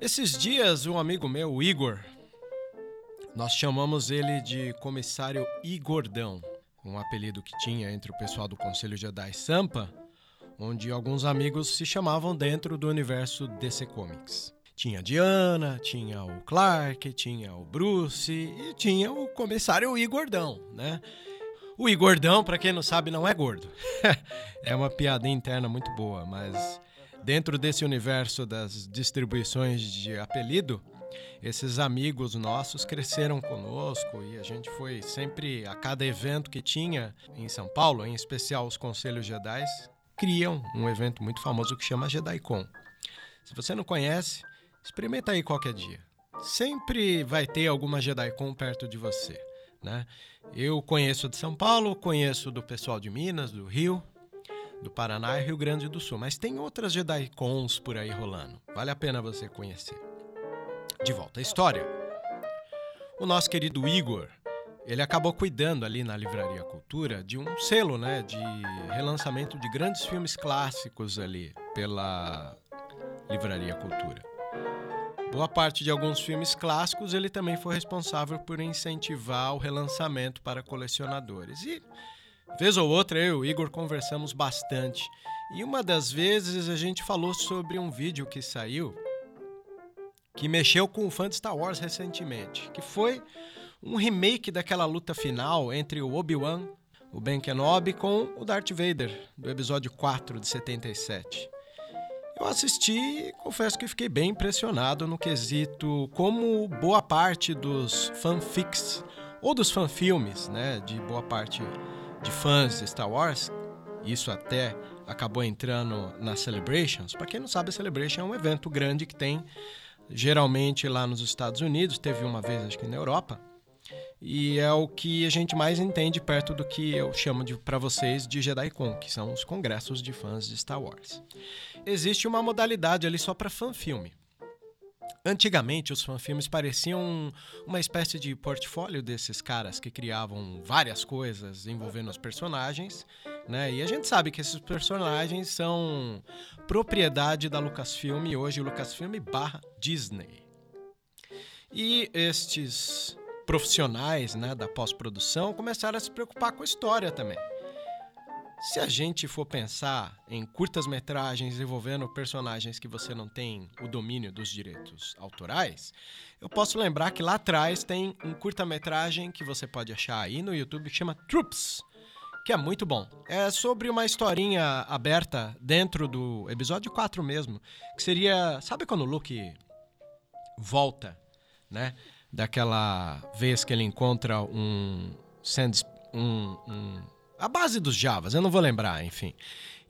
Esses dias, um amigo meu, o Igor, nós chamamos ele de Comissário Igordão, um apelido que tinha entre o pessoal do Conselho Jedi Sampa, onde alguns amigos se chamavam dentro do universo DC Comics. Tinha a Diana, tinha o Clark, tinha o Bruce e tinha o Comissário Igordão, né? O Igordão, pra quem não sabe, não é gordo. é uma piada interna muito boa, mas dentro desse universo das distribuições de apelido, esses amigos nossos cresceram conosco e a gente foi sempre a cada evento que tinha em São Paulo, em especial os Conselhos Jedi, criam um evento muito famoso que chama JediCon. Se você não conhece, experimenta aí qualquer dia. Sempre vai ter alguma JediCon perto de você, né? Eu conheço de São Paulo, conheço do pessoal de Minas, do Rio, do Paraná e Rio Grande do Sul, mas tem outras JediCons por aí rolando. Vale a pena você conhecer. De volta à história. O nosso querido Igor, ele acabou cuidando ali na Livraria Cultura de um selo, né, de relançamento de grandes filmes clássicos ali pela Livraria Cultura. Boa parte de alguns filmes clássicos ele também foi responsável por incentivar o relançamento para colecionadores. E vez ou outra eu e o Igor conversamos bastante. E uma das vezes a gente falou sobre um vídeo que saiu que mexeu com o fã de Star Wars recentemente, que foi um remake daquela luta final entre o Obi-Wan, o Ben Kenobi, com o Darth Vader, do episódio 4 de 77. Eu assisti e confesso que fiquei bem impressionado no quesito como boa parte dos fanfics ou dos fanfilmes, né, de boa parte de fãs de Star Wars, isso até acabou entrando nas Celebrations. Para quem não sabe, a Celebration é um evento grande que tem geralmente lá nos Estados Unidos, teve uma vez acho que na Europa. E é o que a gente mais entende perto do que eu chamo de para vocês de JediCon, que são os congressos de fãs de Star Wars. Existe uma modalidade ali só para fanfilme. Antigamente, os fanfilmes pareciam uma espécie de portfólio desses caras que criavam várias coisas envolvendo os personagens, né? E a gente sabe que esses personagens são propriedade da Lucasfilm e hoje Lucasfilm barra Disney. E estes profissionais né, da pós-produção começaram a se preocupar com a história também. Se a gente for pensar em curtas-metragens envolvendo personagens que você não tem o domínio dos direitos autorais, eu posso lembrar que lá atrás tem um curta-metragem que você pode achar aí no YouTube que chama Troops, que é muito bom. É sobre uma historinha aberta dentro do episódio 4 mesmo, que seria, sabe quando o Luke volta, né? Daquela vez que ele encontra um Sands, um, um a base dos Javas, eu não vou lembrar, enfim.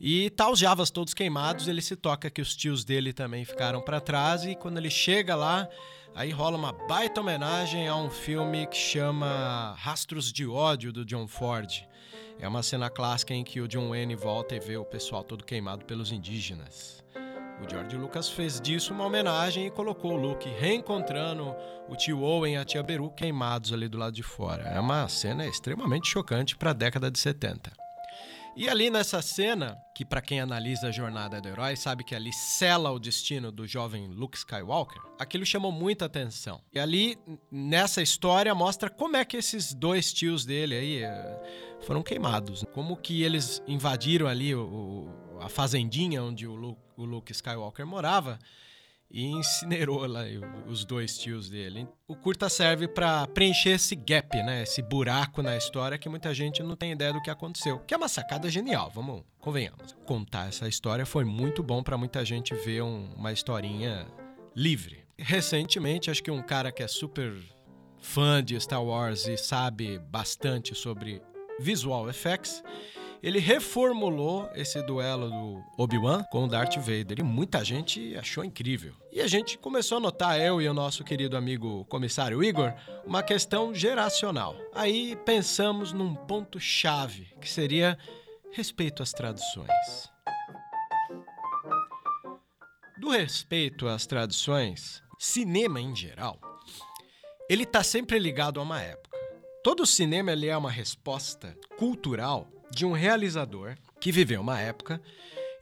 E tá os Javas todos queimados, ele se toca que os tios dele também ficaram para trás e quando ele chega lá, aí rola uma baita homenagem a um filme que chama Rastros de ódio do John Ford. É uma cena clássica em que o John Wayne volta e vê o pessoal todo queimado pelos indígenas. O George Lucas fez disso uma homenagem e colocou o Luke reencontrando o tio Owen e a tia Beru queimados ali do lado de fora. É uma cena extremamente chocante para a década de 70. E ali nessa cena, que para quem analisa a jornada do herói sabe que ali sela o destino do jovem Luke Skywalker, aquilo chamou muita atenção. E ali nessa história mostra como é que esses dois tios dele aí eh, foram queimados, como que eles invadiram ali o, o, a fazendinha onde o Luke, o Luke Skywalker morava e incinerou lá os dois tios dele. O curta serve para preencher esse gap, né? Esse buraco na história que muita gente não tem ideia do que aconteceu. Que é uma sacada genial, vamos, convenhamos. Contar essa história foi muito bom para muita gente ver um, uma historinha livre. Recentemente, acho que um cara que é super fã de Star Wars e sabe bastante sobre visual effects, ele reformulou esse duelo do Obi-Wan com o Darth Vader e muita gente achou incrível. E a gente começou a notar, eu e o nosso querido amigo comissário Igor, uma questão geracional. Aí pensamos num ponto-chave, que seria respeito às tradições. Do respeito às tradições, cinema em geral, ele está sempre ligado a uma época. Todo cinema ele é uma resposta cultural de um realizador que viveu uma época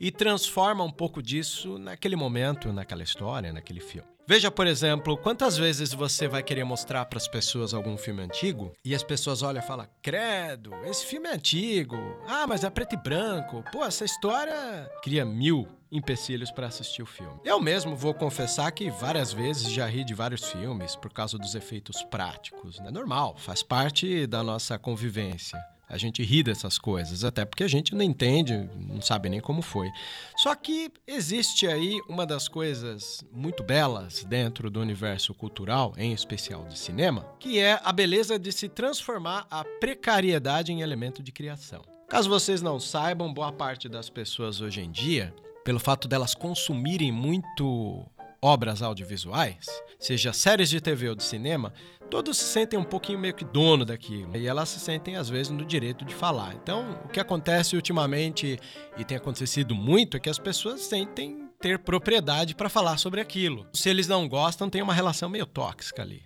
e transforma um pouco disso naquele momento, naquela história, naquele filme. Veja, por exemplo, quantas vezes você vai querer mostrar para as pessoas algum filme antigo e as pessoas olham e falam: Credo, esse filme é antigo. Ah, mas é preto e branco. Pô, essa história cria mil empecilhos para assistir o filme. Eu mesmo vou confessar que várias vezes já ri de vários filmes por causa dos efeitos práticos. É normal, faz parte da nossa convivência. A gente ri dessas coisas, até porque a gente não entende, não sabe nem como foi. Só que existe aí uma das coisas muito belas dentro do universo cultural, em especial de cinema, que é a beleza de se transformar a precariedade em elemento de criação. Caso vocês não saibam, boa parte das pessoas hoje em dia, pelo fato delas consumirem muito obras audiovisuais, seja séries de TV ou de cinema, todos se sentem um pouquinho meio que dono daquilo. E elas se sentem, às vezes, no direito de falar. Então, o que acontece ultimamente, e tem acontecido muito, é que as pessoas sentem ter propriedade para falar sobre aquilo. Se eles não gostam, tem uma relação meio tóxica ali.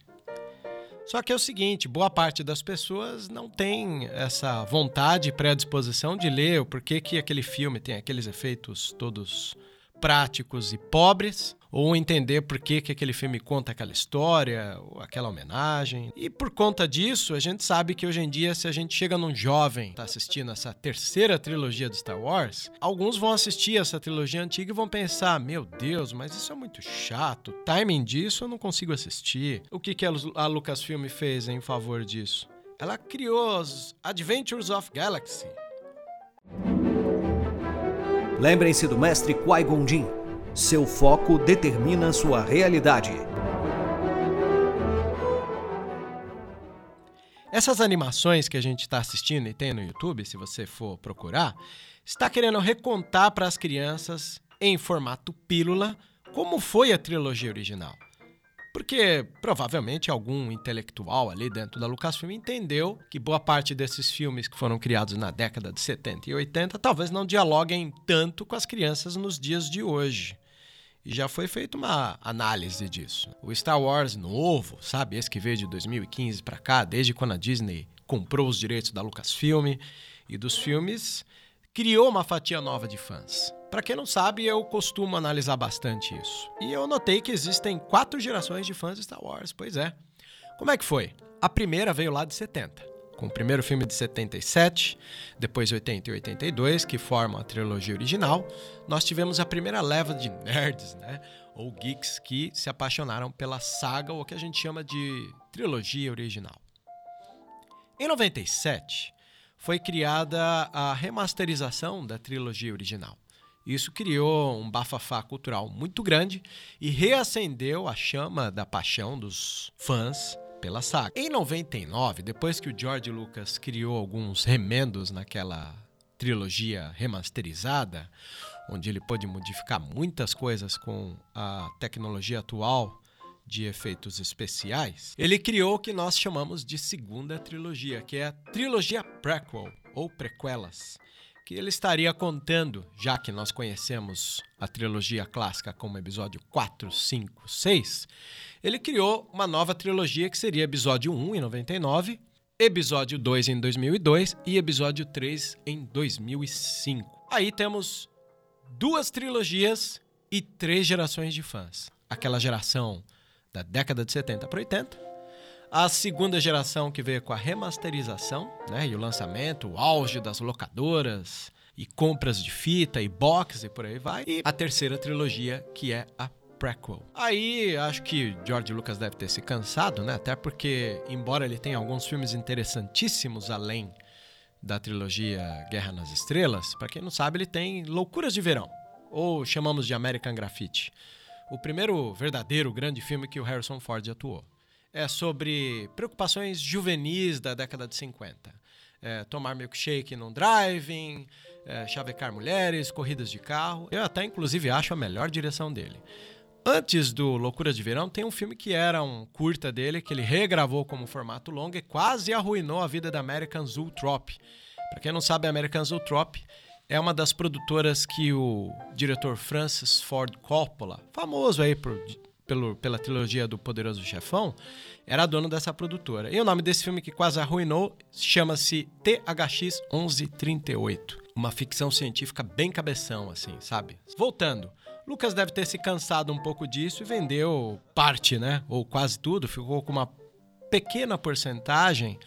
Só que é o seguinte, boa parte das pessoas não tem essa vontade e predisposição de ler o porquê que aquele filme tem aqueles efeitos todos práticos e pobres, ou entender por que, que aquele filme conta aquela história, ou aquela homenagem. E por conta disso, a gente sabe que hoje em dia, se a gente chega num jovem tá assistindo essa terceira trilogia do Star Wars, alguns vão assistir essa trilogia antiga e vão pensar: meu Deus, mas isso é muito chato, o timing disso eu não consigo assistir. O que, que a Lucasfilm fez em favor disso? Ela criou os Adventures of Galaxy. Lembrem-se do mestre Qui-Gon Jinn. Seu foco determina sua realidade. Essas animações que a gente está assistindo e tem no YouTube, se você for procurar, está querendo recontar para as crianças, em formato pílula, como foi a trilogia original. Porque provavelmente algum intelectual ali dentro da Lucasfilm entendeu que boa parte desses filmes que foram criados na década de 70 e 80 talvez não dialoguem tanto com as crianças nos dias de hoje. E já foi feita uma análise disso. O Star Wars novo, sabe, esse que veio de 2015 para cá, desde quando a Disney comprou os direitos da Lucasfilm e dos filmes, criou uma fatia nova de fãs. Para quem não sabe, eu costumo analisar bastante isso. E eu notei que existem quatro gerações de fãs de Star Wars. Pois é. Como é que foi? A primeira veio lá de 70, com o primeiro filme de 77, depois 80 e 82, que formam a trilogia original. Nós tivemos a primeira leva de nerds, né? Ou geeks que se apaixonaram pela saga, ou o que a gente chama de trilogia original. Em 97, foi criada a remasterização da trilogia original. Isso criou um bafafá cultural muito grande e reacendeu a chama da paixão dos fãs pela saga. Em 99, depois que o George Lucas criou alguns remendos naquela trilogia remasterizada, onde ele pôde modificar muitas coisas com a tecnologia atual de efeitos especiais, ele criou o que nós chamamos de segunda trilogia, que é a trilogia prequel ou prequelas que ele estaria contando, já que nós conhecemos a trilogia clássica como episódio 4, 5, 6, ele criou uma nova trilogia que seria episódio 1 em 99, episódio 2 em 2002 e episódio 3 em 2005. Aí temos duas trilogias e três gerações de fãs. Aquela geração da década de 70 para 80, a segunda geração que veio com a remasterização né, e o lançamento, o auge das locadoras e compras de fita e box e por aí vai. E a terceira trilogia, que é a prequel. Aí acho que George Lucas deve ter se cansado, né? Até porque, embora ele tenha alguns filmes interessantíssimos além da trilogia Guerra nas Estrelas, para quem não sabe, ele tem Loucuras de Verão, ou chamamos de American Graffiti. O primeiro verdadeiro grande filme que o Harrison Ford atuou. É sobre preocupações juvenis da década de 50. É, tomar milkshake num driving, é, chavecar mulheres, corridas de carro. Eu até, inclusive, acho a melhor direção dele. Antes do Loucura de Verão, tem um filme que era um curta dele, que ele regravou como formato longo e quase arruinou a vida da American Zoetrope. Para quem não sabe, a American Zoetrope é uma das produtoras que o diretor Francis Ford Coppola, famoso aí por, pelo, pela trilogia do Poderoso Chefão, era dono dessa produtora. E o nome desse filme que quase arruinou chama-se THX 1138. Uma ficção científica bem cabeção, assim, sabe? Voltando. Lucas deve ter se cansado um pouco disso e vendeu parte, né? Ou quase tudo, ficou com uma pequena porcentagem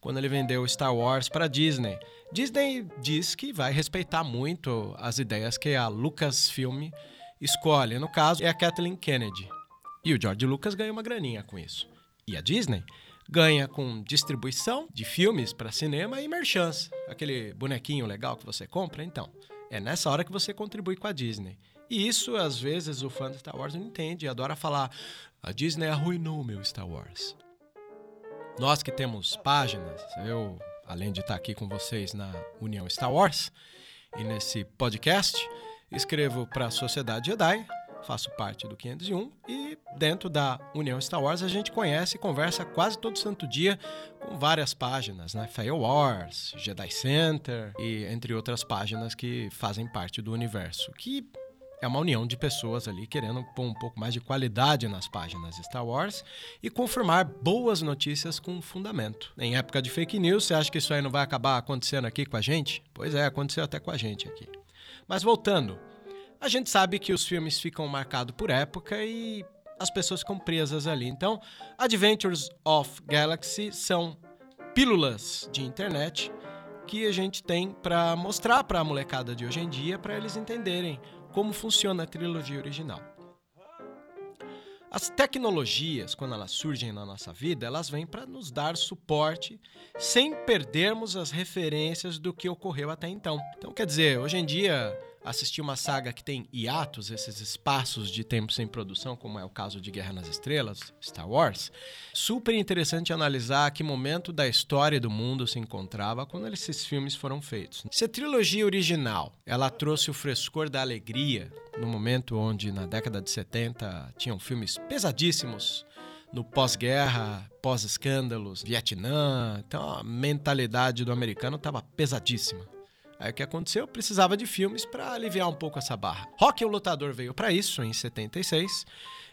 quando ele vendeu Star Wars para Disney. Disney diz que vai respeitar muito as ideias que a Lucasfilm escolhe. No caso, é a Kathleen Kennedy. E o George Lucas ganha uma graninha com isso. E a Disney ganha com distribuição de filmes para cinema e merchants. Aquele bonequinho legal que você compra, então. É nessa hora que você contribui com a Disney. E isso, às vezes, o fã de Star Wars não entende e adora falar: a Disney arruinou meu Star Wars. Nós que temos páginas, eu, além de estar aqui com vocês na União Star Wars e nesse podcast, escrevo para a Sociedade Jedi, faço parte do 501 e dentro da União Star Wars a gente conhece e conversa quase todo santo dia com várias páginas, né? Fail Wars, Jedi Center e entre outras páginas que fazem parte do universo, que é uma união de pessoas ali querendo pôr um pouco mais de qualidade nas páginas Star Wars e confirmar boas notícias com fundamento. Em época de fake news, você acha que isso aí não vai acabar acontecendo aqui com a gente? Pois é, aconteceu até com a gente aqui. Mas voltando, a gente sabe que os filmes ficam marcados por época e as pessoas ficam presas ali. Então, Adventures of Galaxy são pílulas de internet que a gente tem para mostrar para a molecada de hoje em dia para eles entenderem como funciona a trilogia original. As tecnologias, quando elas surgem na nossa vida, elas vêm para nos dar suporte sem perdermos as referências do que ocorreu até então. Então, quer dizer, hoje em dia assistir uma saga que tem hiatos, esses espaços de tempo sem produção, como é o caso de Guerra nas Estrelas, Star Wars, super interessante analisar que momento da história do mundo se encontrava quando esses filmes foram feitos. Se a trilogia original ela trouxe o frescor da alegria no momento onde na década de 70 tinham filmes pesadíssimos no pós-guerra, pós-escândalos, Vietnã, então a mentalidade do americano estava pesadíssima. Aí o que aconteceu? Precisava de filmes para aliviar um pouco essa barra. Rock o Lutador veio para isso em 76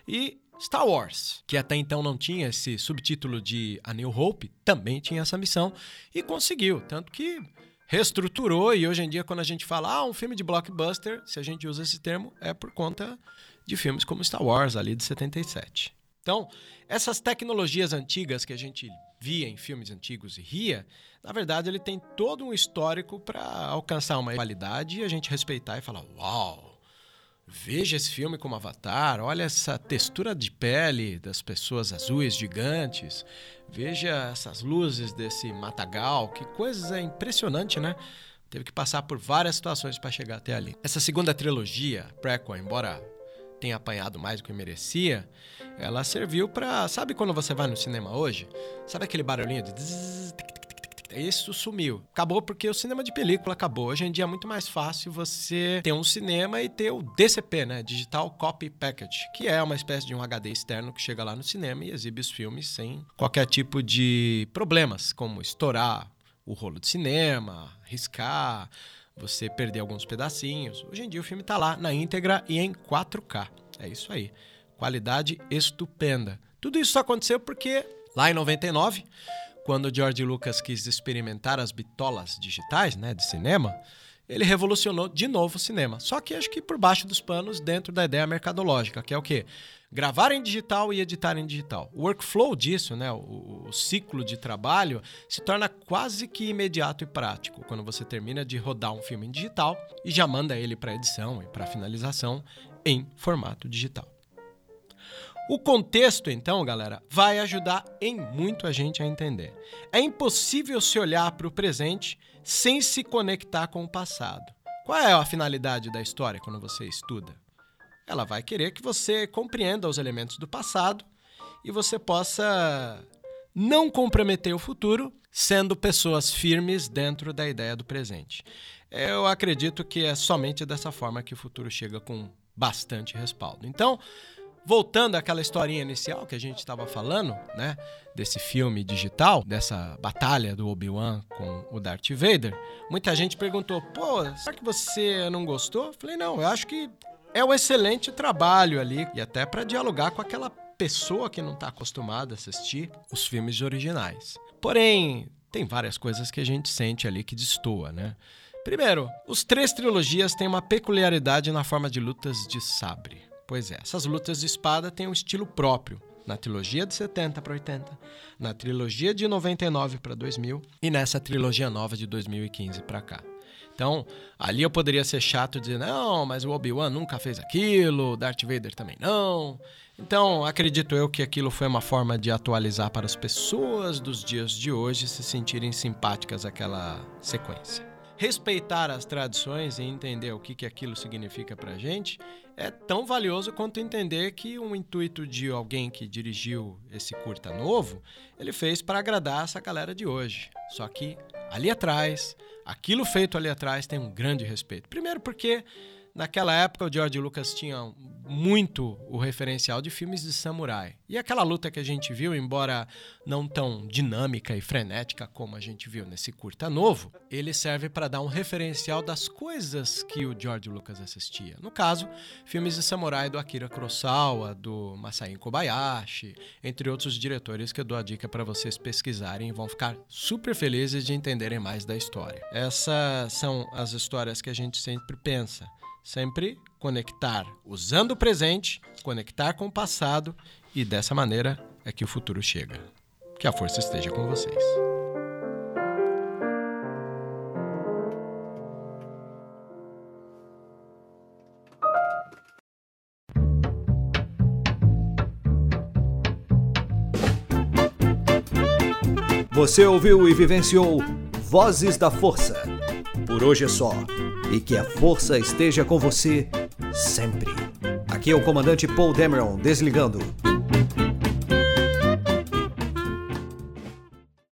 e Star Wars, que até então não tinha esse subtítulo de A New Hope, também tinha essa missão e conseguiu, tanto que reestruturou e hoje em dia quando a gente fala ah, um filme de blockbuster, se a gente usa esse termo, é por conta de filmes como Star Wars ali de 77. Então, essas tecnologias antigas que a gente via em filmes antigos e ria, na verdade ele tem todo um histórico para alcançar uma qualidade e a gente respeitar e falar: "Uau! Veja esse filme como Avatar, olha essa textura de pele das pessoas azuis gigantes, veja essas luzes desse matagal, que coisa impressionante, né? Teve que passar por várias situações para chegar até ali. Essa segunda trilogia, prequel, embora tenha apanhado mais do que merecia, ela serviu para, sabe quando você vai no cinema hoje? Sabe aquele barulhinho de isso sumiu. Acabou porque o cinema de película acabou. Hoje em dia é muito mais fácil você ter um cinema e ter o DCP, né? Digital Copy Package, que é uma espécie de um HD externo que chega lá no cinema e exibe os filmes sem qualquer tipo de problemas, como estourar o rolo de cinema, riscar, você perder alguns pedacinhos. Hoje em dia o filme está lá na íntegra e em 4K. É isso aí. Qualidade estupenda. Tudo isso aconteceu porque lá em 99, quando George Lucas quis experimentar as bitolas digitais, né, de cinema, ele revolucionou de novo o cinema. Só que acho que por baixo dos panos, dentro da ideia mercadológica, que é o quê? Gravar em digital e editar em digital. O workflow disso, né, o, o ciclo de trabalho, se torna quase que imediato e prático quando você termina de rodar um filme em digital e já manda ele para edição e para finalização em formato digital. O contexto, então, galera, vai ajudar em muito a gente a entender. É impossível se olhar para o presente sem se conectar com o passado. Qual é a finalidade da história quando você estuda? Ela vai querer que você compreenda os elementos do passado e você possa não comprometer o futuro sendo pessoas firmes dentro da ideia do presente. Eu acredito que é somente dessa forma que o futuro chega com bastante respaldo. Então, voltando àquela historinha inicial que a gente estava falando, né, desse filme digital, dessa batalha do Obi-Wan com o Darth Vader, muita gente perguntou: "Pô, será que você não gostou?" Eu falei: "Não, eu acho que é um excelente trabalho ali e até para dialogar com aquela pessoa que não está acostumada a assistir os filmes originais. Porém, tem várias coisas que a gente sente ali que destoa, né? Primeiro, os três trilogias têm uma peculiaridade na forma de lutas de sabre. Pois é, essas lutas de espada têm um estilo próprio. Na trilogia de 70 para 80, na trilogia de 99 para 2000 e nessa trilogia nova de 2015 para cá. Então, ali eu poderia ser chato dizer, não, mas o Obi-Wan nunca fez aquilo, Darth Vader também não. Então, acredito eu que aquilo foi uma forma de atualizar para as pessoas dos dias de hoje se sentirem simpáticas àquela sequência. Respeitar as tradições e entender o que, que aquilo significa para a gente é tão valioso quanto entender que o intuito de alguém que dirigiu esse curta novo, ele fez para agradar essa galera de hoje. Só que ali atrás, aquilo feito ali atrás tem um grande respeito. Primeiro porque Naquela época, o George Lucas tinha muito o referencial de filmes de samurai. E aquela luta que a gente viu, embora não tão dinâmica e frenética como a gente viu nesse curta novo, ele serve para dar um referencial das coisas que o George Lucas assistia. No caso, filmes de samurai do Akira Kurosawa, do Masai Kobayashi, entre outros diretores que eu dou a dica para vocês pesquisarem e vão ficar super felizes de entenderem mais da história. Essas são as histórias que a gente sempre pensa Sempre conectar usando o presente, conectar com o passado e dessa maneira é que o futuro chega. Que a força esteja com vocês. Você ouviu e vivenciou Vozes da Força. Por hoje é só e que a força esteja com você sempre. Aqui é o comandante Paul Dameron desligando.